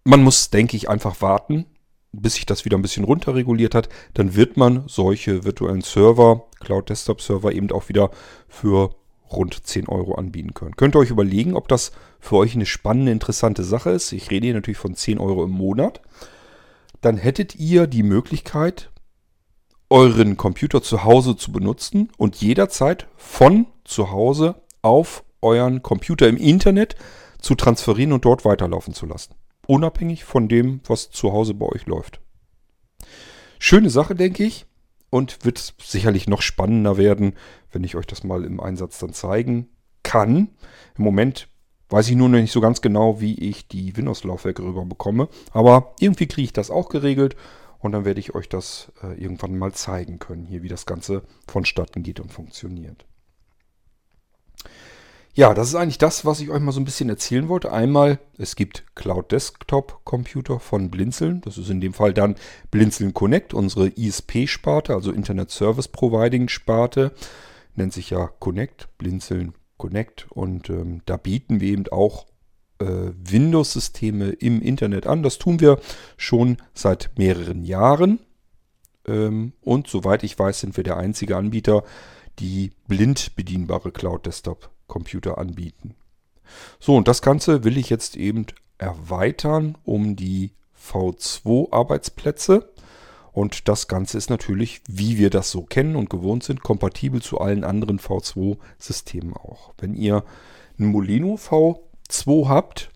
man muss, denke ich, einfach warten, bis sich das wieder ein bisschen runterreguliert hat. Dann wird man solche virtuellen Server, Cloud Desktop Server eben auch wieder für rund 10 Euro anbieten können. Könnt ihr euch überlegen, ob das für euch eine spannende, interessante Sache ist. Ich rede hier natürlich von 10 Euro im Monat. Dann hättet ihr die Möglichkeit, euren Computer zu Hause zu benutzen und jederzeit von zu Hause auf euren Computer im Internet zu transferieren und dort weiterlaufen zu lassen. Unabhängig von dem, was zu Hause bei euch läuft. Schöne Sache, denke ich. Und wird sicherlich noch spannender werden, wenn ich euch das mal im Einsatz dann zeigen kann. Im Moment weiß ich nur noch nicht so ganz genau, wie ich die Windows-Laufwerke rüber bekomme. Aber irgendwie kriege ich das auch geregelt und dann werde ich euch das äh, irgendwann mal zeigen können, hier wie das Ganze vonstatten geht und funktioniert. Ja, das ist eigentlich das, was ich euch mal so ein bisschen erzählen wollte. Einmal, es gibt Cloud Desktop Computer von Blinzeln. Das ist in dem Fall dann Blinzeln Connect, unsere ISP-Sparte, also Internet Service Providing Sparte. Nennt sich ja Connect, Blinzeln Connect. Und ähm, da bieten wir eben auch Windows-Systeme im Internet an. Das tun wir schon seit mehreren Jahren. Ähm, und soweit ich weiß, sind wir der einzige Anbieter, die blind bedienbare Cloud-Desktop-Computer anbieten. So, und das Ganze will ich jetzt eben erweitern um die V2-Arbeitsplätze. Und das Ganze ist natürlich, wie wir das so kennen und gewohnt sind, kompatibel zu allen anderen V2-Systemen auch. Wenn ihr ein Molino V 2 habt,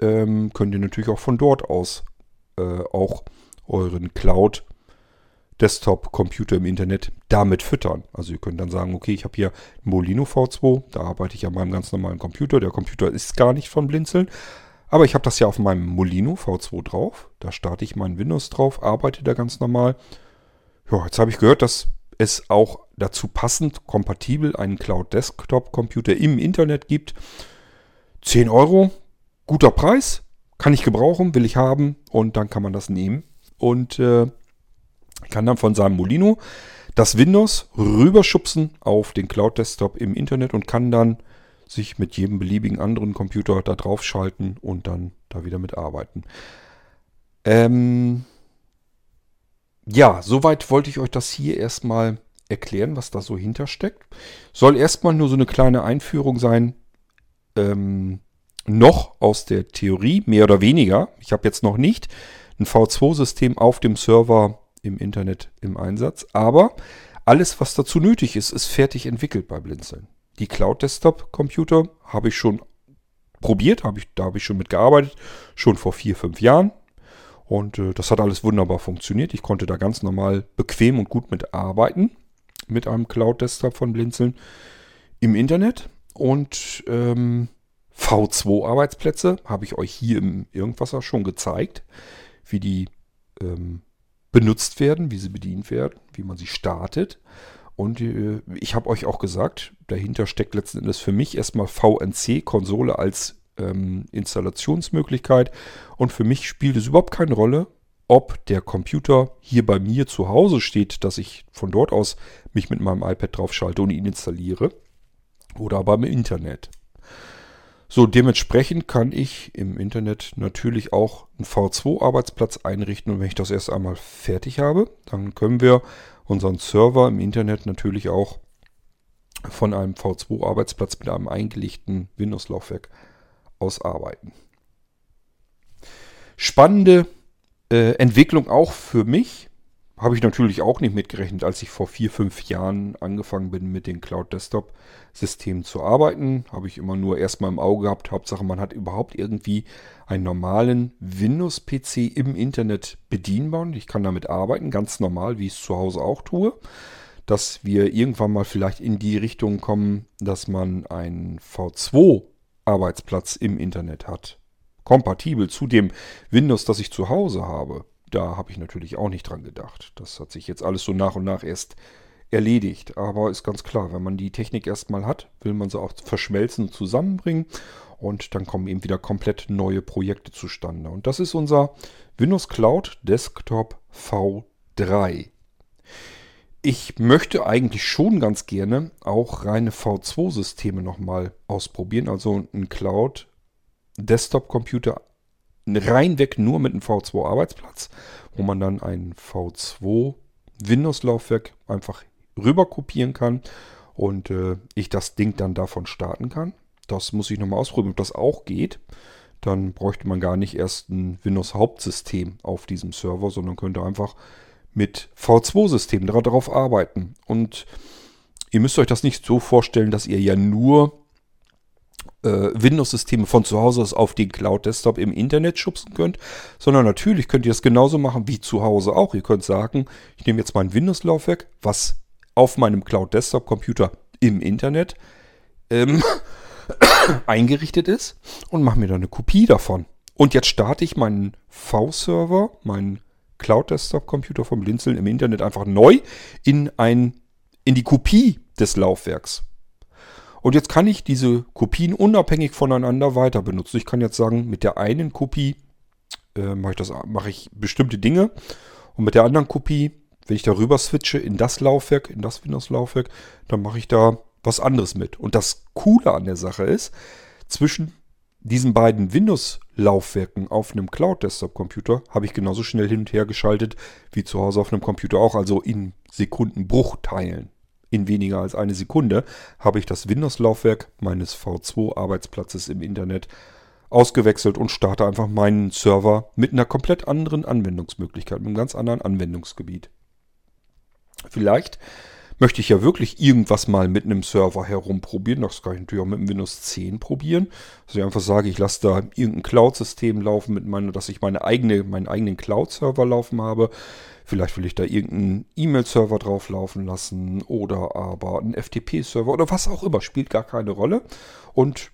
ähm, könnt ihr natürlich auch von dort aus äh, auch euren Cloud Desktop Computer im Internet damit füttern. Also ihr könnt dann sagen, okay, ich habe hier Molino V2, da arbeite ich an meinem ganz normalen Computer. Der Computer ist gar nicht von Blinzeln, aber ich habe das ja auf meinem Molino V2 drauf. Da starte ich meinen Windows drauf, arbeite da ganz normal. Ja, jetzt habe ich gehört, dass es auch dazu passend kompatibel einen Cloud Desktop Computer im Internet gibt. 10 Euro, guter Preis, kann ich gebrauchen, will ich haben und dann kann man das nehmen und äh, kann dann von seinem Molino das Windows rüberschubsen auf den Cloud Desktop im Internet und kann dann sich mit jedem beliebigen anderen Computer da drauf schalten und dann da wieder mitarbeiten. Ähm ja, soweit wollte ich euch das hier erstmal erklären, was da so hintersteckt. Soll erstmal nur so eine kleine Einführung sein, ähm, noch aus der Theorie, mehr oder weniger. Ich habe jetzt noch nicht ein V2-System auf dem Server im Internet im Einsatz, aber alles, was dazu nötig ist, ist fertig entwickelt bei Blinzeln. Die Cloud-Desktop-Computer habe ich schon probiert, hab ich, da habe ich schon mitgearbeitet, schon vor vier, fünf Jahren. Und äh, das hat alles wunderbar funktioniert. Ich konnte da ganz normal bequem und gut mitarbeiten mit einem Cloud-Desktop von Blinzeln im Internet. Und ähm, V2-Arbeitsplätze habe ich euch hier im Irgendwasser schon gezeigt, wie die ähm, benutzt werden, wie sie bedient werden, wie man sie startet. Und äh, ich habe euch auch gesagt, dahinter steckt letzten Endes für mich erstmal VNC-Konsole als ähm, Installationsmöglichkeit. Und für mich spielt es überhaupt keine Rolle, ob der Computer hier bei mir zu Hause steht, dass ich von dort aus mich mit meinem iPad draufschalte und ihn installiere oder aber im Internet. So, dementsprechend kann ich im Internet natürlich auch einen V2-Arbeitsplatz einrichten und wenn ich das erst einmal fertig habe, dann können wir unseren Server im Internet natürlich auch von einem V2-Arbeitsplatz mit einem eingelegten Windows-Laufwerk aus arbeiten. Spannende äh, Entwicklung auch für mich. Habe ich natürlich auch nicht mitgerechnet, als ich vor vier, fünf Jahren angefangen bin, mit den Cloud-Desktop-Systemen zu arbeiten. Habe ich immer nur erstmal im Auge gehabt. Hauptsache, man hat überhaupt irgendwie einen normalen Windows-PC im Internet bedienbar. Und ich kann damit arbeiten, ganz normal, wie ich es zu Hause auch tue. Dass wir irgendwann mal vielleicht in die Richtung kommen, dass man einen V2-Arbeitsplatz im Internet hat. Kompatibel zu dem Windows, das ich zu Hause habe da habe ich natürlich auch nicht dran gedacht. Das hat sich jetzt alles so nach und nach erst erledigt. Aber ist ganz klar, wenn man die Technik erstmal hat, will man sie auch verschmelzen und zusammenbringen. Und dann kommen eben wieder komplett neue Projekte zustande. Und das ist unser Windows Cloud Desktop V3. Ich möchte eigentlich schon ganz gerne auch reine V2-Systeme nochmal ausprobieren. Also ein Cloud Desktop-Computer reinweg nur mit einem V2-Arbeitsplatz, wo man dann ein V2 Windows-Laufwerk einfach rüber kopieren kann und äh, ich das Ding dann davon starten kann. Das muss ich nochmal ausprobieren, ob das auch geht. Dann bräuchte man gar nicht erst ein Windows-Hauptsystem auf diesem Server, sondern könnte einfach mit V2-Systemen darauf arbeiten. Und ihr müsst euch das nicht so vorstellen, dass ihr ja nur Windows-Systeme von zu Hause aus auf den Cloud-Desktop im Internet schubsen könnt, sondern natürlich könnt ihr das genauso machen wie zu Hause auch. Ihr könnt sagen, ich nehme jetzt mein Windows-Laufwerk, was auf meinem Cloud-Desktop-Computer im Internet ähm, eingerichtet ist und mache mir dann eine Kopie davon. Und jetzt starte ich meinen V-Server, meinen Cloud-Desktop-Computer vom Blinzeln im Internet einfach neu in, ein, in die Kopie des Laufwerks. Und jetzt kann ich diese Kopien unabhängig voneinander weiter benutzen. Ich kann jetzt sagen, mit der einen Kopie äh, mache ich, mach ich bestimmte Dinge. Und mit der anderen Kopie, wenn ich darüber switche in das Laufwerk, in das Windows-Laufwerk, dann mache ich da was anderes mit. Und das Coole an der Sache ist, zwischen diesen beiden Windows-Laufwerken auf einem Cloud-Desktop-Computer habe ich genauso schnell hin und her geschaltet wie zu Hause auf einem Computer auch, also in Sekundenbruchteilen in weniger als eine Sekunde habe ich das Windows-Laufwerk meines V2-Arbeitsplatzes im Internet ausgewechselt und starte einfach meinen Server mit einer komplett anderen Anwendungsmöglichkeit, mit einem ganz anderen Anwendungsgebiet. Vielleicht möchte ich ja wirklich irgendwas mal mit einem Server herumprobieren. Das kann ich natürlich auch mit dem Windows 10 probieren. Also ich einfach sage, ich lasse da irgendein Cloud-System laufen, mit meiner, dass ich meine eigene, meinen eigenen Cloud-Server laufen habe. Vielleicht will ich da irgendeinen E-Mail-Server drauf laufen lassen oder aber einen FTP-Server oder was auch immer, spielt gar keine Rolle. Und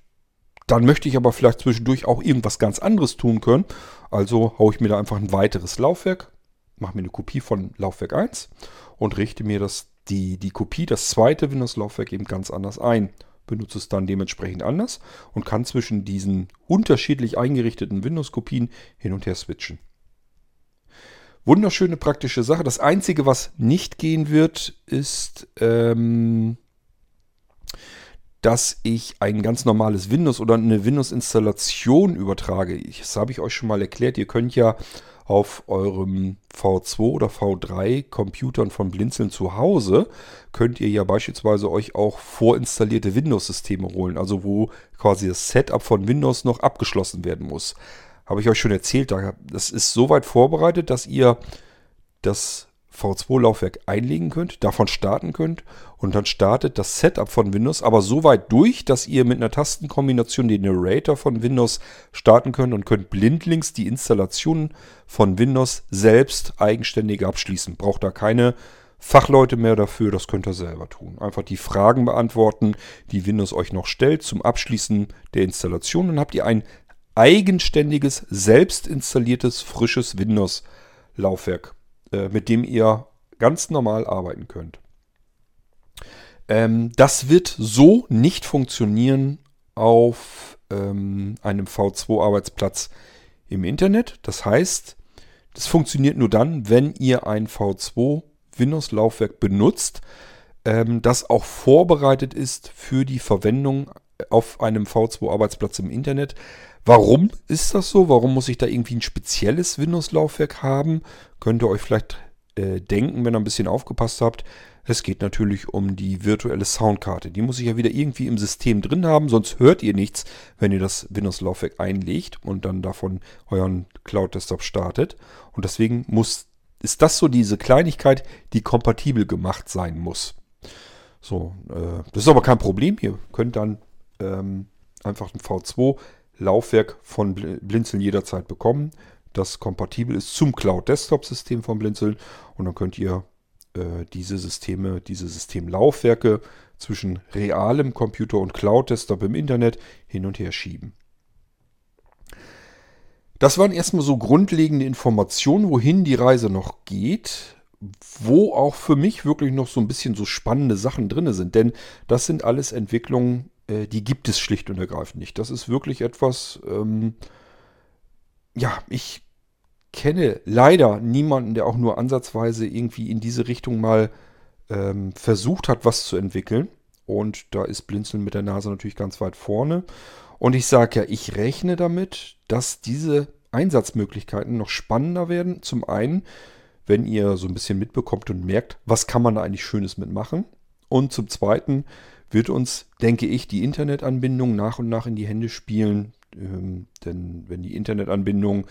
dann möchte ich aber vielleicht zwischendurch auch irgendwas ganz anderes tun können. Also haue ich mir da einfach ein weiteres Laufwerk, mache mir eine Kopie von Laufwerk 1 und richte mir das, die, die Kopie, das zweite Windows-Laufwerk eben ganz anders ein. Benutze es dann dementsprechend anders und kann zwischen diesen unterschiedlich eingerichteten Windows-Kopien hin und her switchen. Wunderschöne praktische Sache. Das Einzige, was nicht gehen wird, ist, ähm, dass ich ein ganz normales Windows oder eine Windows-Installation übertrage. Das habe ich euch schon mal erklärt. Ihr könnt ja auf eurem V2 oder V3 Computern von Blinzeln zu Hause, könnt ihr ja beispielsweise euch auch vorinstallierte Windows-Systeme holen. Also wo quasi das Setup von Windows noch abgeschlossen werden muss habe ich euch schon erzählt, das ist so weit vorbereitet, dass ihr das V2-Laufwerk einlegen könnt, davon starten könnt und dann startet das Setup von Windows aber so weit durch, dass ihr mit einer Tastenkombination den Narrator von Windows starten könnt und könnt blindlings die Installation von Windows selbst eigenständig abschließen. Braucht da keine Fachleute mehr dafür, das könnt ihr selber tun. Einfach die Fragen beantworten, die Windows euch noch stellt zum Abschließen der Installation. Dann habt ihr ein eigenständiges, selbst installiertes, frisches Windows-Laufwerk, äh, mit dem ihr ganz normal arbeiten könnt. Ähm, das wird so nicht funktionieren auf ähm, einem V2-Arbeitsplatz im Internet. Das heißt, das funktioniert nur dann, wenn ihr ein V2 Windows-Laufwerk benutzt, ähm, das auch vorbereitet ist für die Verwendung auf einem V2-Arbeitsplatz im Internet. Warum ist das so? Warum muss ich da irgendwie ein spezielles Windows-Laufwerk haben? Könnt ihr euch vielleicht äh, denken, wenn ihr ein bisschen aufgepasst habt. Es geht natürlich um die virtuelle Soundkarte. Die muss ich ja wieder irgendwie im System drin haben, sonst hört ihr nichts, wenn ihr das Windows-Laufwerk einlegt und dann davon euren Cloud-Desktop startet. Und deswegen muss, ist das so diese Kleinigkeit, die kompatibel gemacht sein muss. So, äh, das ist aber kein Problem. Ihr könnt dann ähm, einfach ein V2-Laufwerk von Blinzeln jederzeit bekommen, das kompatibel ist zum Cloud-Desktop-System von Blinzeln. Und dann könnt ihr äh, diese Systeme, diese Systemlaufwerke zwischen realem Computer und Cloud-Desktop im Internet hin und her schieben. Das waren erstmal so grundlegende Informationen, wohin die Reise noch geht, wo auch für mich wirklich noch so ein bisschen so spannende Sachen drin sind. Denn das sind alles Entwicklungen, äh, die gibt es schlicht und ergreifend nicht. Das ist wirklich etwas, ähm, ja, ich kenne leider niemanden, der auch nur ansatzweise irgendwie in diese Richtung mal ähm, versucht hat, was zu entwickeln. Und da ist Blinzeln mit der Nase natürlich ganz weit vorne. Und ich sage ja, ich rechne damit, dass diese Einsatzmöglichkeiten noch spannender werden. Zum einen, wenn ihr so ein bisschen mitbekommt und merkt, was kann man da eigentlich Schönes mitmachen. Und zum zweiten wird uns, denke ich, die Internetanbindung nach und nach in die Hände spielen. Ähm, denn wenn die Internetanbindung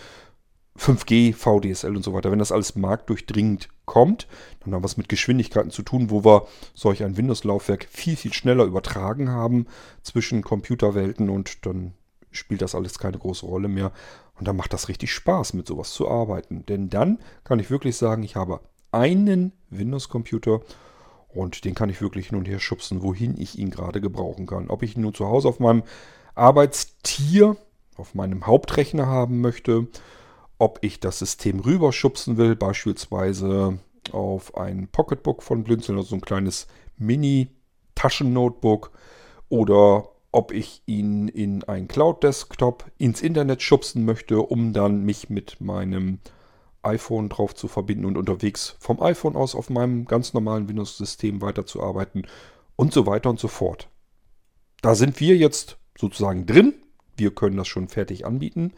5G, VDSL und so weiter, wenn das alles marktdurchdringend kommt, dann haben wir es mit Geschwindigkeiten zu tun, wo wir solch ein Windows-Laufwerk viel, viel schneller übertragen haben zwischen Computerwelten und dann spielt das alles keine große Rolle mehr. Und dann macht das richtig Spaß, mit sowas zu arbeiten. Denn dann kann ich wirklich sagen, ich habe einen Windows-Computer und den kann ich wirklich hin und her schubsen, wohin ich ihn gerade gebrauchen kann. Ob ich ihn nun zu Hause auf meinem Arbeitstier, auf meinem Hauptrechner haben möchte, ob ich das System rüberschubsen will, beispielsweise auf ein Pocketbook von Blinzeln, also so ein kleines Mini-Taschen-Notebook, oder ob ich ihn in ein Cloud-Desktop ins Internet schubsen möchte, um dann mich mit meinem iPhone drauf zu verbinden und unterwegs vom iPhone aus auf meinem ganz normalen Windows-System weiterzuarbeiten und so weiter und so fort. Da sind wir jetzt sozusagen drin. Wir können das schon fertig anbieten.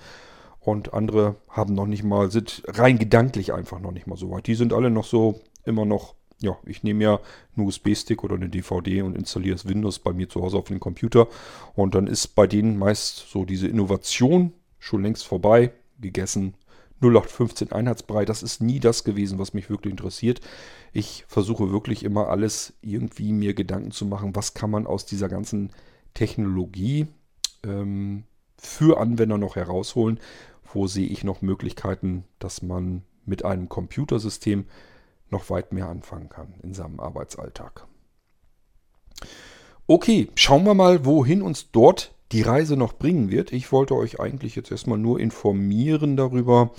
Und andere haben noch nicht mal, sind rein gedanklich einfach noch nicht mal so weit. Die sind alle noch so immer noch, ja, ich nehme ja einen USB-Stick oder eine DVD und installiere das Windows bei mir zu Hause auf dem Computer. Und dann ist bei denen meist so diese Innovation schon längst vorbei, gegessen. 0815 Einheitsbrei, das ist nie das gewesen, was mich wirklich interessiert. Ich versuche wirklich immer alles irgendwie mir Gedanken zu machen, was kann man aus dieser ganzen Technologie ähm, für Anwender noch herausholen wo sehe ich noch Möglichkeiten, dass man mit einem Computersystem noch weit mehr anfangen kann in seinem Arbeitsalltag. Okay, schauen wir mal, wohin uns dort die Reise noch bringen wird. Ich wollte euch eigentlich jetzt erstmal nur informieren darüber,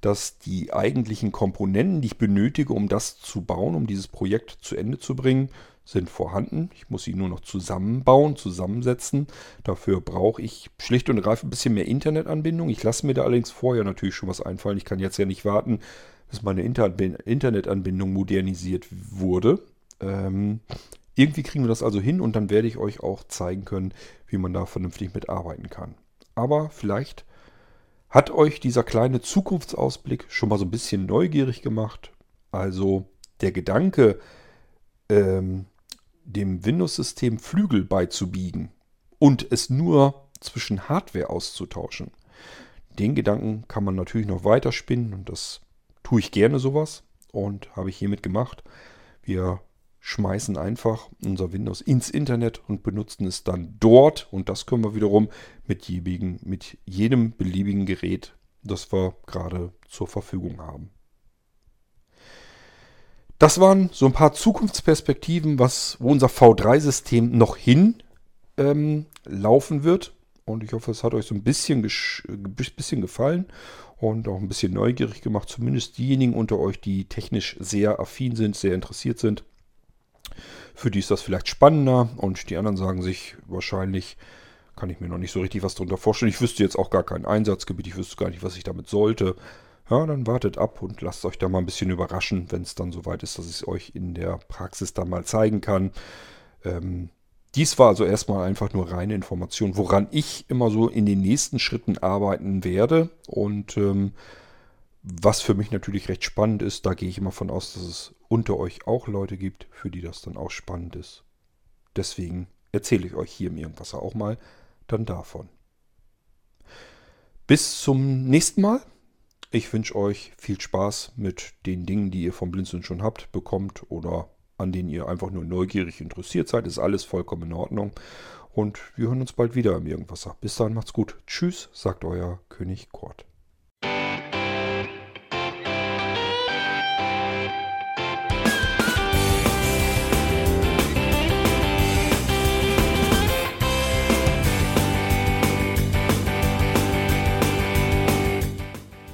dass die eigentlichen Komponenten, die ich benötige, um das zu bauen, um dieses Projekt zu Ende zu bringen, sind vorhanden. Ich muss sie nur noch zusammenbauen, zusammensetzen. Dafür brauche ich schlicht und ergreifend ein bisschen mehr Internetanbindung. Ich lasse mir da allerdings vorher natürlich schon was einfallen. Ich kann jetzt ja nicht warten, bis meine Internetanbindung modernisiert wurde. Ähm, irgendwie kriegen wir das also hin und dann werde ich euch auch zeigen können, wie man da vernünftig mitarbeiten kann. Aber vielleicht hat euch dieser kleine Zukunftsausblick schon mal so ein bisschen neugierig gemacht. Also der Gedanke, ähm, dem Windows-System Flügel beizubiegen und es nur zwischen Hardware auszutauschen. Den Gedanken kann man natürlich noch weiter spinnen und das tue ich gerne sowas und habe ich hiermit gemacht. Wir schmeißen einfach unser Windows ins Internet und benutzen es dann dort und das können wir wiederum mit, jebigen, mit jedem beliebigen Gerät, das wir gerade zur Verfügung haben. Das waren so ein paar Zukunftsperspektiven, was, wo unser V3-System noch hin ähm, laufen wird. Und ich hoffe, es hat euch so ein bisschen, bisschen gefallen und auch ein bisschen neugierig gemacht. Zumindest diejenigen unter euch, die technisch sehr affin sind, sehr interessiert sind. Für die ist das vielleicht spannender und die anderen sagen sich wahrscheinlich, kann ich mir noch nicht so richtig was darunter vorstellen. Ich wüsste jetzt auch gar kein Einsatzgebiet, ich wüsste gar nicht, was ich damit sollte. Ja, dann wartet ab und lasst euch da mal ein bisschen überraschen, wenn es dann soweit ist, dass ich es euch in der Praxis dann mal zeigen kann. Ähm, dies war also erstmal einfach nur reine Information, woran ich immer so in den nächsten Schritten arbeiten werde. Und ähm, was für mich natürlich recht spannend ist, da gehe ich immer von aus, dass es unter euch auch Leute gibt, für die das dann auch spannend ist. Deswegen erzähle ich euch hier im Irgendwas auch mal dann davon. Bis zum nächsten Mal. Ich wünsche euch viel Spaß mit den Dingen, die ihr vom Blinzeln schon habt, bekommt oder an denen ihr einfach nur neugierig interessiert seid. Ist alles vollkommen in Ordnung. Und wir hören uns bald wieder im Irgendwasser. Bis dahin macht's gut. Tschüss, sagt euer König Kurt.